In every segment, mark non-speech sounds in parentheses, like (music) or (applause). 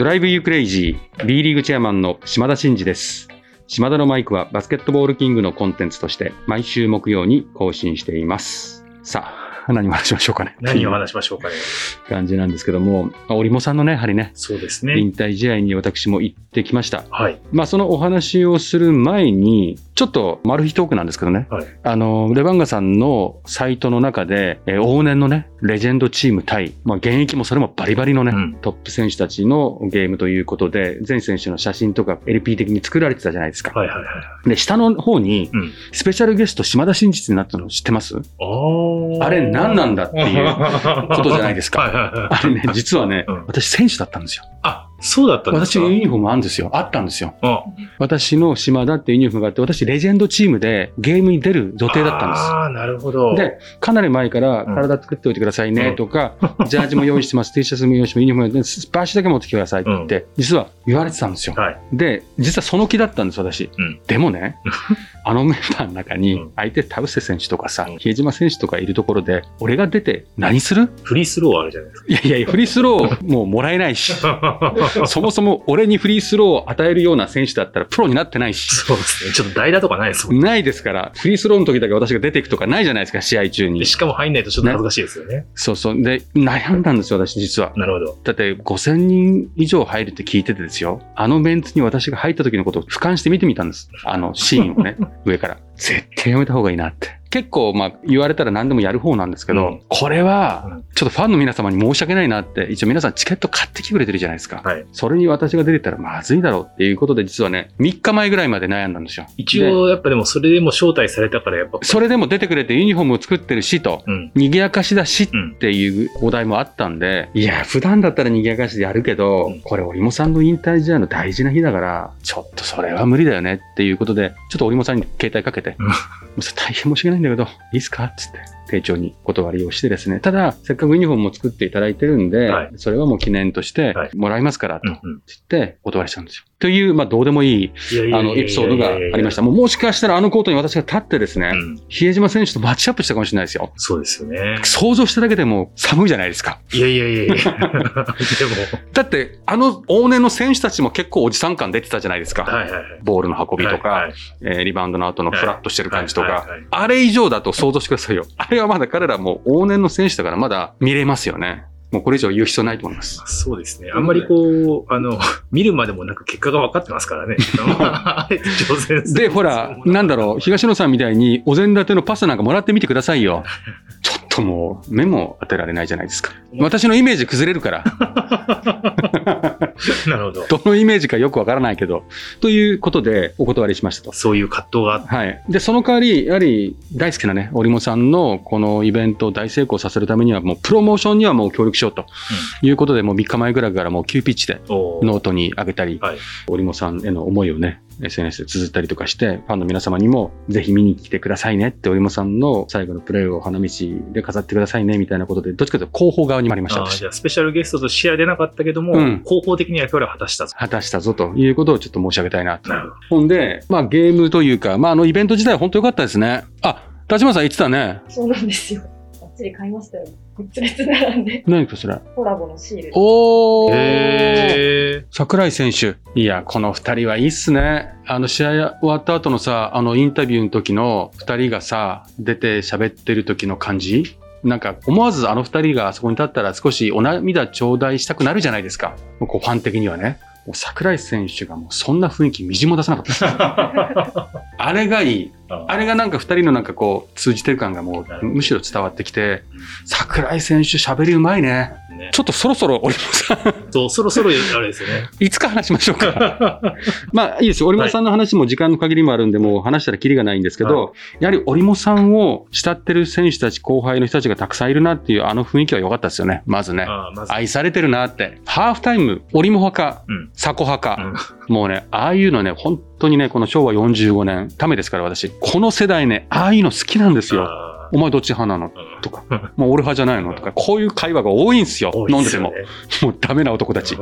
ドライブユークレイジー B リーグチェアマンの島田真二です。島田のマイクはバスケットボールキングのコンテンツとして毎週木曜に更新しています。さあ、何を話しましょうかね。何を話しましょうかね。感じなんですけども、まあ織茂さんのね、やはりね、そうですね。引退試合に私も行ってきました。はい。まあ、そのお話をする前に、ちょっとマル秘トークなんですけどね、はい。あの、レバンガさんのサイトの中で、えー往年のね、レジェンドチーム対、まあ、現役もそれもバリバリのね、うんトップ選手たちのゲームということで、全選手の写真とか LP 的に作られてたじゃないですか。はいはいはい。で、下の方に、うん。スペシャルゲスト島田真実になったの知ってます？あれ何なんだっていうことじゃないですか (laughs) はいはいはい。あれね、実はね、うん私選手だったんですよ。あ、そうだったんですか？私ユニフォームあるんですよ。あったんですよ。あ私の島田っていうユニフォームがあって、私レジェンドチームでゲームに出る予定だったんです。ああ、なるほど。で、かなり前からうん体作っておいてくださいねとか、ジャージ (laughs) も用意してます、T シャツも用意してます、ユニフォームでスパーシだけ持ってきてくださいって、実は言われてたんですよ。はい。で、実はその気だったんです、私。うんでもね、(laughs) あのメンバーの中にうん、相手田臥選手とかさうん、比江島選手とかいるところで、俺が出て何する？フリースローあるじゃないですいやいやいや、フリースローもうもらえないし、か。(laughs) (laughs) そもそも俺にフリースローを与えるような選手だったらプロになってないし、そうですね。ちょっと代打とかないですもんないですから、フリースローの時だけ私が出ていくとかないじゃないですか、試合中にで。しかも入んないとちょっと恥ずかしいですよね。そうそう。で、悩んだんですよ、私実は。なるほど。だって5000人以上入るって聞いててですよ。あのメンツに私が入った時のことを俯瞰して見てみたんです。あのシーンをね、(laughs) 上から。絶対やめた方がいいなって。結構、まあ、言われたら何でもやる方なんですけど、うんこれはうん、ちょっとファンの皆様に申し訳ないなって、一応皆さんチケット買ってきてくれてるじゃないですか。はい。それに私が出てたらまずいだろうっていうことで、実はね、3日前ぐらいまで悩んだんですよ。で、一応、やっぱでもそれでも招待されたから、やっぱ。それでも出てくれてユニフォームを作ってるしと、うん。賑やかしだしうんっていうお題もあったんで、いや、普段だったら賑やかしでやるけど、うんこれ、織茂さんの引退試合の大事な日だから、ちょっとそれは無理だよねっていうことで、ちょっと織茂さんに携帯かけて、うん大変申し訳ないんだけど、いいっすか？っつって、丁重に断りをしてですね、ただ、せっかくユニフォームも作っていただいてるんで、はいそれはもう記念としてもらいますから、と。言って、お断りしたんですよ。という、まあ、どうでもいい、あの、エピソードがありました。もう、もしかしたらあのコートに私が立ってですね、うん。比江島選手とマッチアップしたかもしれないですよ。そうですよね。想像しただけでも寒いじゃないですか。いやいやいやいや。でも、だって、あの往年の選手たちも結構おじさん感出てたじゃないですか。はいはい。ボールの運びとか、はいはいえーリバウンドの後のフラッとしてる感じとか、はいはいはいあれ以上だと想像してくださいよ。あれはまだ彼らも往年の選手だからまだ見れますよね。もうこれ以上言う必要ないと思います。そうですね。あんまりこう、あの、見るまでもなく結果が分かってますからね。で、ほら、なんだろう、東野さんみたいにお膳立てのパスなんかもらってみてくださいよ。ちょっともう、目も当てられないじゃないですか。私のイメージ崩れるから。(laughs) なるほど。どのイメージかよくわからないけど。ということで、お断りしましたと。そういう葛藤があって。はい。で、その代わり、やはり大好きなね、織茂さんのこのイベントを大成功させるためには、もうプロモーションにはもう協力しようということで、もう3日前ぐらいからもう急ピッチでノートに上げたり、はい。織茂さんへの思いをね、SNS で綴ったりとかして、ファンの皆様にもぜひ見に来てくださいねって、織茂さんの最後のプレーを花道で飾ってくださいねみたいなことで、どっちかというと広報側に回りました。じゃあ、スペシャルゲストとしては出なかったけども、うん広報的に役割を果たしたと。果たしたぞということをちょっと申し上げたいなとほんで、まあゲームというか、まああのイベント自体は本当良かったですね。あ、立花さん言ってたね。そうなんですよ。バッチリ買いましたよ。グッズ列並んで。何かそれ。コラボのシール。おー。へ桜井選手。いや、この二人はいいっすね。あの試合終わった後のさ、あのインタビューの時の二人がさ、出て喋ってる時の感じ？なんか思わずあの二人があそこに立ったら少しお涙頂戴したくなるじゃないですか。こうファン的にはね。もう桜井選手がもうそんな雰囲気みじんも出さなかったです。(laughs) あれがいい。あれがなんか二人のなんかこう通じてる感がもうむしろ伝わってきて、桜井選手喋りうまいね。ねちょっとそろそろ織茂さん、(laughs) そう、そろそろあれですよね。いつか話しましょうか。(laughs) まあいいですよ。織茂さんの話も時間の限りもあるんで、もう話したらキリがないんですけど、やはり織茂さんを慕ってる選手たち、後輩の人たちがたくさんいるなっていうあの雰囲気は良かったですよね。まずね。まず、愛されてるなって。ハーフタイム、織茂派か、うん。佐古派か。うんもうね、ああいうのね、本当にね、この昭和45年、ためですから私、この世代ね、ああいうの好きなんですよ。あお前どっち派なの？ーとか、もう俺派じゃないの？とか、こういう会話が多いんですよ。飲んですても。もうダメな男たち。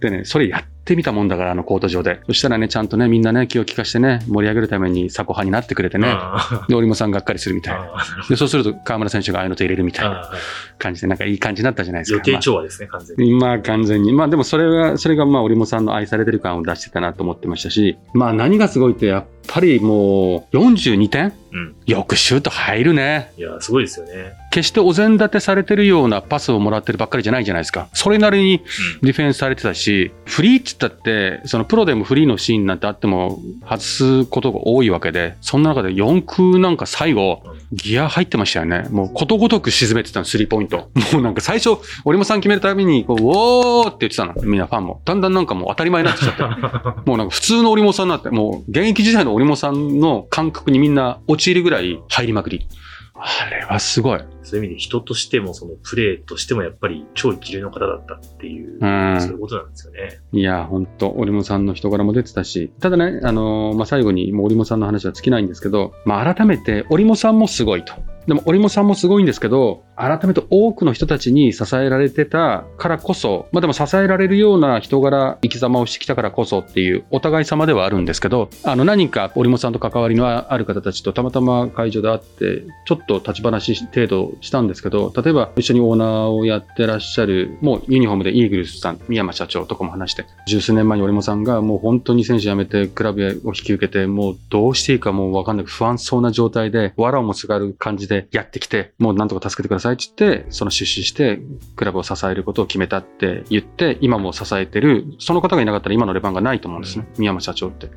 でね、それやってみたもんだから、あのコート上で。そしたらね、ちゃんとね、みんなね、気を利かしてね、盛り上げるためにサコ派になってくれてね。あで、折茂さんがっかりするみたいで、そうすると河村選手がああいうのと入れるみたいな感じで、なんかいい感じになったじゃないですか。予定調和ですね、完全に。まあ完全に。まあでもそれは、それがまあ、織茂さんの愛されてる感を出してたなと思ってましたし、まあ何がすごいって、やっぱりもう42点うん。よくシュート入るね。いや、すごいですよね。決してお膳立てされてるようなパスをもらってるばっかりじゃないじゃないですか。それなりにディフェンスされてたし、フリーって言ったって、そのプロでもフリーのシーンなんてあっても外すことが多いわけで、そんな中で4空なんか最後、ギア入ってましたよね。もうことごとく沈めてたの、スリーポイント。もうなんか最初、俺も3決めるたびに、こう、ウォーって言ってたの、みんなファンも。だんだんなんかもう当たり前になってきちゃって。(laughs) もうなんか普通の織茂さんになって、もう現役時代の織茂さんの感覚にみんな陥るぐらい入りまくり。あれはすごい。そういう意味で人としても、そのプレーとしてもやっぱり超一流の方だったっていう、うんそういうことなんですよね。いや、本当織茂さんの人柄も出てたし、ただね、あのーまあ、最後にもう織茂さんの話は尽きないんですけど、まあ、改めて織茂さんもすごいと。でも織茂さんもすごいんですけど、改めて多くの人たちに支えられてたからこそ、まあでも支えられるような人柄、生き様をしてきたからこそっていうお互い様ではあるんですけど、あの何か織茂さんと関わりのある方たちとたまたま会場で会って、ちょっと立ち話程度したんですけど、例えば一緒にオーナーをやってらっしゃる、もうユニフォームでイーグルスさん、宮山社長とかも話して、十数年前に織茂さんがもう本当に選手辞めてクラブを引き受けて、もうどうしていいかもうわかんない不安そうな状態で、藁をもすがる感じでやってきて、もうなんとか助けてくださいって言って、その出資してクラブを支えることを決めたって言って、今も支えてる、その方がいなかったら今のレバンがないと思うんですね。宮山社長って。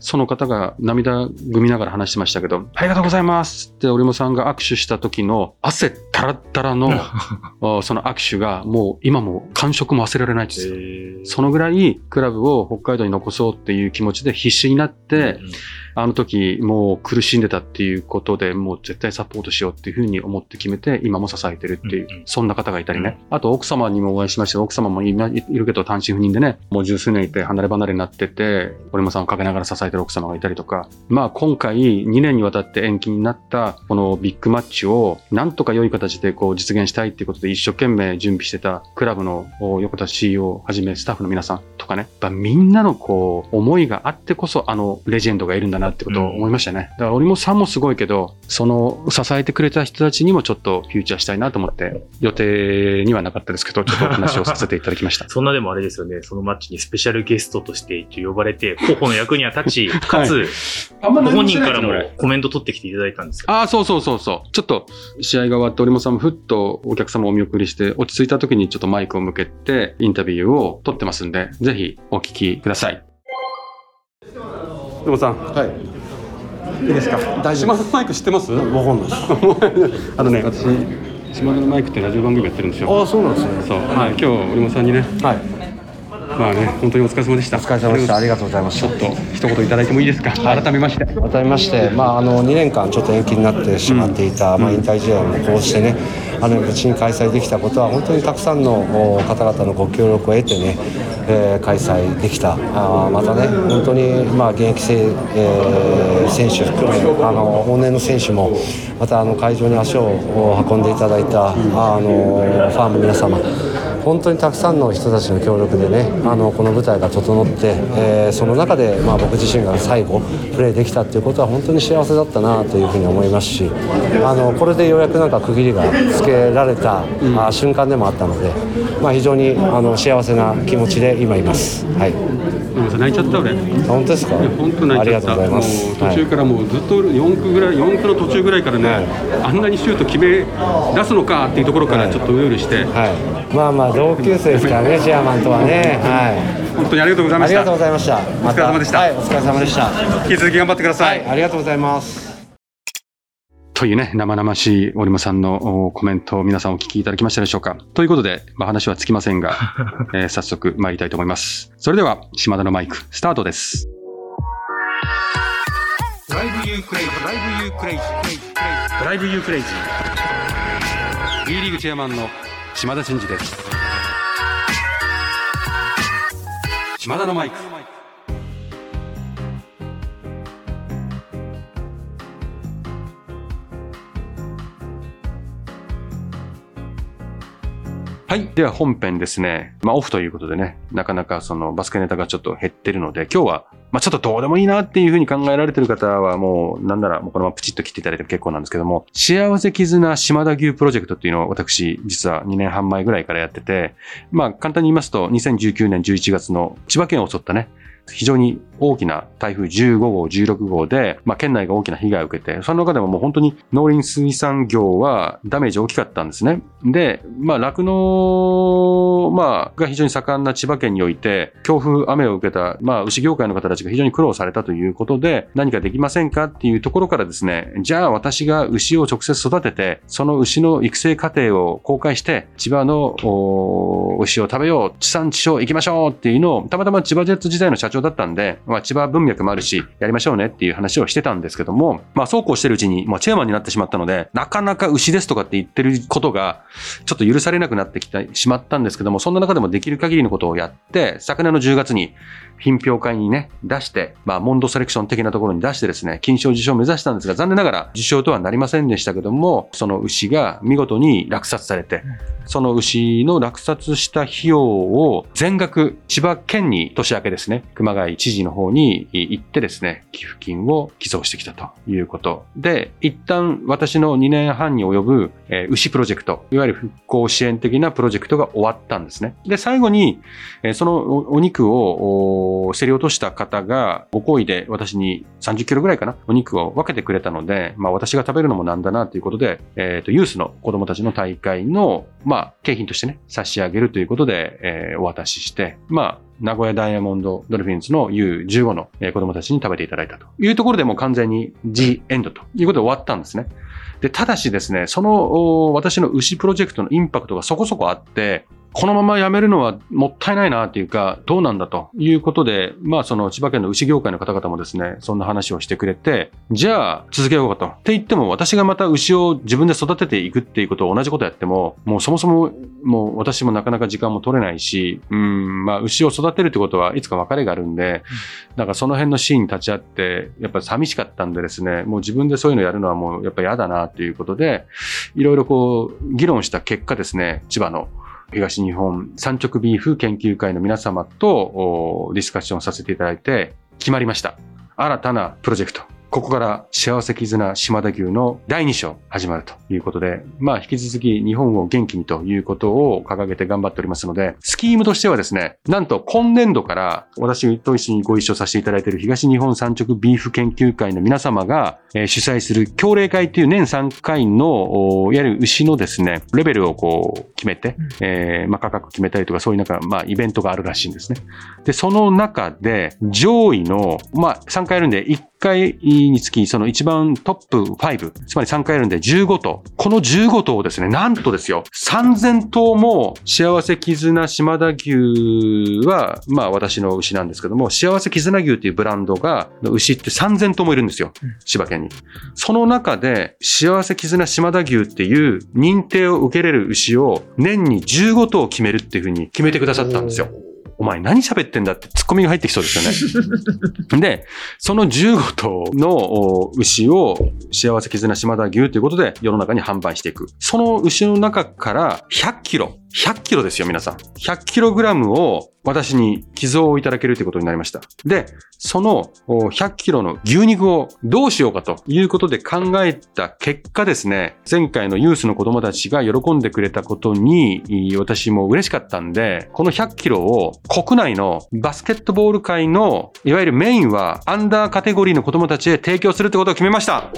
その方が涙ぐみながら話してましたけど、ありがとうございますって織茂さんが握手した時の汗たらったらの (laughs) あその握手がもう今も感触も忘れられないですよ。えーそのぐらいクラブを北海道に残そうっていう気持ちで必死になって、うんあの時もう苦しんでたっていうことでもう絶対サポートしようっていうふうに思って決めて今も支えてるっていう、うんうん。そんな方がいたりね。あと奥様にもお会いしました奥様もいるけど単身赴任でね、もう十数年いて離れ離れになってて、俺もさんをかけながら支えてる奥様がいたりとか、まあ今回2年にわたって延期になったこのビッグマッチをなんとか良い形でこう実現したいっていうことで一生懸命準備してたクラブのお横田 CEO をはじめスタッフの皆さんとかね、やっぱみんなのこう思いがあってこそあのレジェンドがいるんだなってことを思いましたね。だから織茂さんもすごいけど、その支えてくれた人たちにもちょっとフューチャーしたいなと思って、予定にはなかったですけど、ちょっとお話をさせていただきました。(laughs) そんなでもあれですよね、そのマッチにスペシャルゲストとして一応呼ばれて、候補の役には立ち、(laughs) かつ、あんまご本人からもコメント取ってきていただいたんですよ。ああ、そうそうそうそう。ちょっと試合が終わって、織茂さんもふっとお客様をお見送りして、落ち着いた時にちょっとマイクを向けて、インタビューを取ってますんで、ぜひお聞きください。織茂さん、はい。いいですか？大丈夫島田のマイク知ってます？わかんないです。(laughs) あのね、私、島田のマイクってラジオ番組やってるんですよ。ああ、そうなんですね。そう、はい、今日、織茂さんにね、はい。まあね、本当にお疲れ様でした。おお疲れ様でした。ありがとうございました。ちょっと一言いただいてもいいですか、改めまして。改めまして、まあ、あの2年間ちょっと延期になってしまっていた、まあ、引退試合もこうしてねあの無事に開催できたことは本当にたくさんのお方々のご協力を得てね、えー開催できたあーまたね本当に、まあ、現役せ、えー選手含めあの往年の選手もまたあの会場に足をお運んでいただいたあのファンの皆様本当にたくさんの人たちの協力でねあのこの舞台が整って、えーその中で、まあ、僕自身が最後プレーできたっていうことは本当に幸せだったなというふうに思いますしあのこれでようやくなんか区切りがつけられた、あ瞬間でもあったので、まあ、非常にあの幸せな気持ちで今います。はい、泣いちゃった俺。あ本当ですか？本当泣ありがいちゃった。とうございます。もう途中からもうずっと4区ぐらい、4区の途中ぐらいからね、はいあんなにシュート決め出すのかっていうところからちょっとうようよして、はい、はい、まあまあ同級生ですからね、チェアマンとはね。はい本当にありがとうございました。ありがとうございました。お疲れ様でしたはい、お疲れ様でした。引き続き頑張ってください。はい、ありがとうございます。というね、生々しい織間さんのおコメントを皆さんお聞きいただきましたでしょうか。ということで、まあ、話はつきませんが、(laughs) えー早速参りたいと思います。それでは、島田のマイク、スタートです。Drive you crazy、drive you crazy、drive you crazy。B リーグチェアマンの島田真二です。島田のマイク。はい。では本編ですね。まあオフということでね、なかなかそのバスケネタがちょっと減ってるので、今日は、まあちょっとどうでもいいなっていうふうに考えられてる方はもう、なんならもうこのままプチッと切っていただいても結構なんですけども、幸せ絆島田牛プロジェクトっていうのを私、実は2年半前ぐらいからやってて、まあ簡単に言いますと、2019年11月の千葉県を襲ったね、非常に大きな台風15号、16号で、まあ、県内が大きな被害を受けて、その中でももう本当に農林水産業はダメージ大きかったんですね。で、まあ、酪農、まあ、が非常に盛んな千葉県において、強風、雨を受けた、まあ、牛業界の方たちが非常に苦労されたということで、何かできませんかっていうところからですね、じゃあ私が牛を直接育てて、その牛の育成過程を公開して、千葉の牛を食べよう、地産地消行きましょうっていうのを、たまたま千葉ジェッツ時代の社長だったんで、まあ、千葉文脈もあるし、やりましょうねっていう話をしてたんですけども、まあ、そうこうしてるうちに、まあ、チェアマンになってしまったので、なかなか牛ですとかって言ってることが、ちょっと許されなくなってきてしまったんですけども、そんな中でもできる限りのことをやって、昨年の10月に、品評会にね、出して、まあ、モンドセレクション的なところに出してですね、金賞受賞を目指したんですが、残念ながら受賞とはなりませんでしたけども、その牛が見事に落札されて、その牛の落札した費用を全額、千葉県に年明けですね、熊谷知事の方に行ってですね、寄付金を寄贈してきたということで、一旦私の2年半に及ぶ、えー、牛プロジェクト、いわゆる復興支援的なプロジェクトが終わったんですね。で、最後に、えー、そのお肉を競り落とした方がご好意で私に30キロぐらいかな、お肉を分けてくれたので、まあ私が食べるのもなんだなということで、えっ、ー、と、ユースの子供たちの大会の、まあ、景品としてね、差し上げるということで、えー、お渡しして、まあ、名古屋ダイヤモンドドルフィンズの U15 の子供たちに食べていただいたというところでもう完全に G エンドということで終わったんですね。で、ただしですね、その私の牛プロジェクトのインパクトがそこそこあって、このままやめるのはもったいないなっていうか、どうなんだということで、まあその千葉県の牛業界の方々もですね、そんな話をしてくれて、じゃあ続けようかと。って言っても私がまた牛を自分で育てていくっていうことを同じことやっても、もうそもそももう私もなかなか時間も取れないし、うん、まあ牛を育てるってことはいつか別れがあるんで、なんかその辺のシーンに立ち会って、やっぱり寂しかったんでですね、もう自分でそういうのやるのはもうやっぱ嫌だなということで、いろいろこう議論した結果ですね、千葉の東日本産直ビーフ研究会の皆様とディスカッションさせていただいて決まりました。新たなプロジェクト。ここから幸せ絆島田牛の第2章始まるということで、まあ引き続き日本を元気にということを掲げて頑張っておりますので、スキームとしてはですね、なんと今年度から私と一緒にご一緒させていただいている東日本産直ビーフ研究会の皆様が主催する協例会という年3回の、いわゆる牛のですね、レベルをこう決めて、えー、まあ価格決めたりとかそういうなんか、まあイベントがあるらしいんですね。で、その中で上位の、まあ3回あるんで1回につき、その一番トップ5、つまり3回あるんで15頭。この15頭をですね、なんとですよ、3000頭も幸せ絆島田牛は、まあ私の牛なんですけども、幸せ絆牛っていうブランドが、牛って3000頭もいるんですよ。千葉県に。その中で、幸せ絆島田牛っていう認定を受けれる牛を年に15頭決めるっていうふうに決めてくださったんですよ。お前何喋ってんだってツッコミが入ってきそうですよね。(laughs) で、その15頭の牛を幸せ絆島田牛ということで世の中に販売していく。その牛の中から100キロ、100キロですよ、皆さん。100キログラムを私に寄贈をいただけるということになりました。で、その100キロの牛肉をどうしようかということで考えた結果ですね、前回のユースの子供たちが喜んでくれたことに私も嬉しかったんで、この100キロを国内のバスケットボール界のいわゆるメインはアンダーカテゴリーの子供たちへ提供するってことを決めました。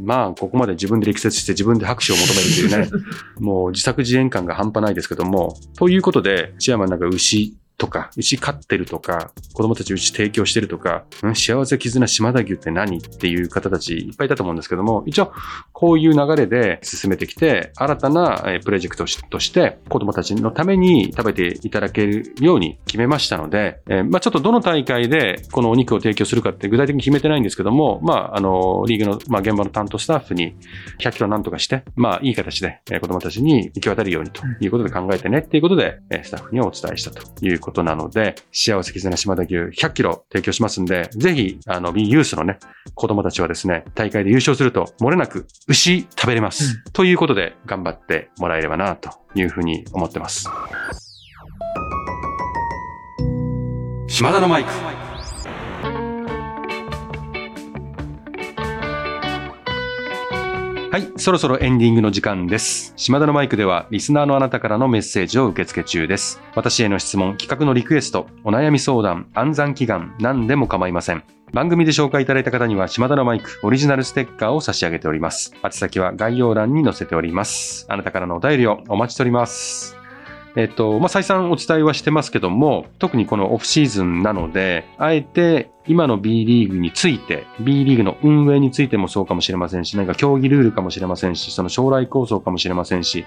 まあ、ここまで自分で力説して自分で拍手を求めるというね、(laughs) もう自作自演感が半端ないですけども、ということで、チアマンなんか牛とか、牛飼ってるとか、子供たち牛提供してるとか、うん、幸せ絆島田牛って何っていう方たちいっぱいいたと思うんですけども、一応、こういう流れで進めてきて、新たなプロジェクトとして子供たちのために食べていただけるように決めましたので、えー、まあちょっとどの大会でこのお肉を提供するかって具体的に決めてないんですけども、まああの、リーグの、まあ、現場の担当スタッフに100キロなんとかして、まあいい形で子供たちに行き渡るようにということで考えてねっていうことで、スタッフにお伝えしたということなので、幸せ絆島田牛100キロ提供しますんで、ぜひ、あの、B ユースのね、子供たちはですね、大会で優勝すると、漏れなく牛食べれます。うということで、頑張ってもらえればな、というふうに思ってます。島田のマイク。はい、そろそろエンディングの時間です。島田のマイクでは、リスナーのあなたからのメッセージを受け付け中です。私への質問、企画のリクエスト、お悩み相談、暗算祈願、何でも構いません。番組で紹介いただいた方には、島田のマイク、オリジナルステッカーを差し上げております。宛先は概要欄に載せております。あなたからのお便りをお待ちしております。えっと、まあ、再三お伝えはしてますけども、特にこのオフシーズンなので、あえて今の B リーグについて、B リーグの運営についてもそうかもしれませんし、何か競技ルールかもしれませんし、その将来構想かもしれませんし、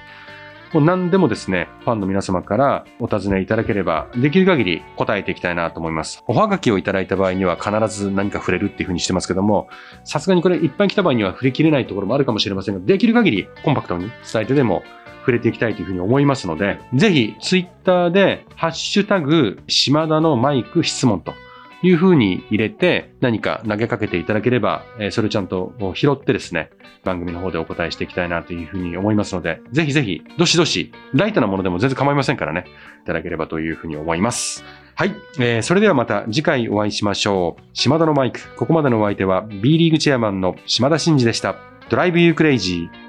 もう何でもですね、ファンの皆様からお尋ねいただければ、できる限り答えていきたいなと思います。おはがきをいただいた場合には必ず何か触れるっていうふうにしてますけども、さすがにこれいっぱい来た場合には触れきれないところもあるかもしれませんが、できる限りコンパクトに伝えてでも触れていきたいというふうに思いますので、ぜひツイッターでハッシュタグ島田のマイク質問というふうに入れて何か投げかけていただければ、それをちゃんと拾ってですね、番組の方でお答えしていきたいなというふうに思いますので、ぜひぜひ、どしどし、ライトなものでも全然構いませんからね、いただければというふうに思います。はい。えーそれではまた次回お会いしましょう。島田のマイク。ここまでのお相手は B リーグチェアマンの島田真二でした。ドライブユークレイジー。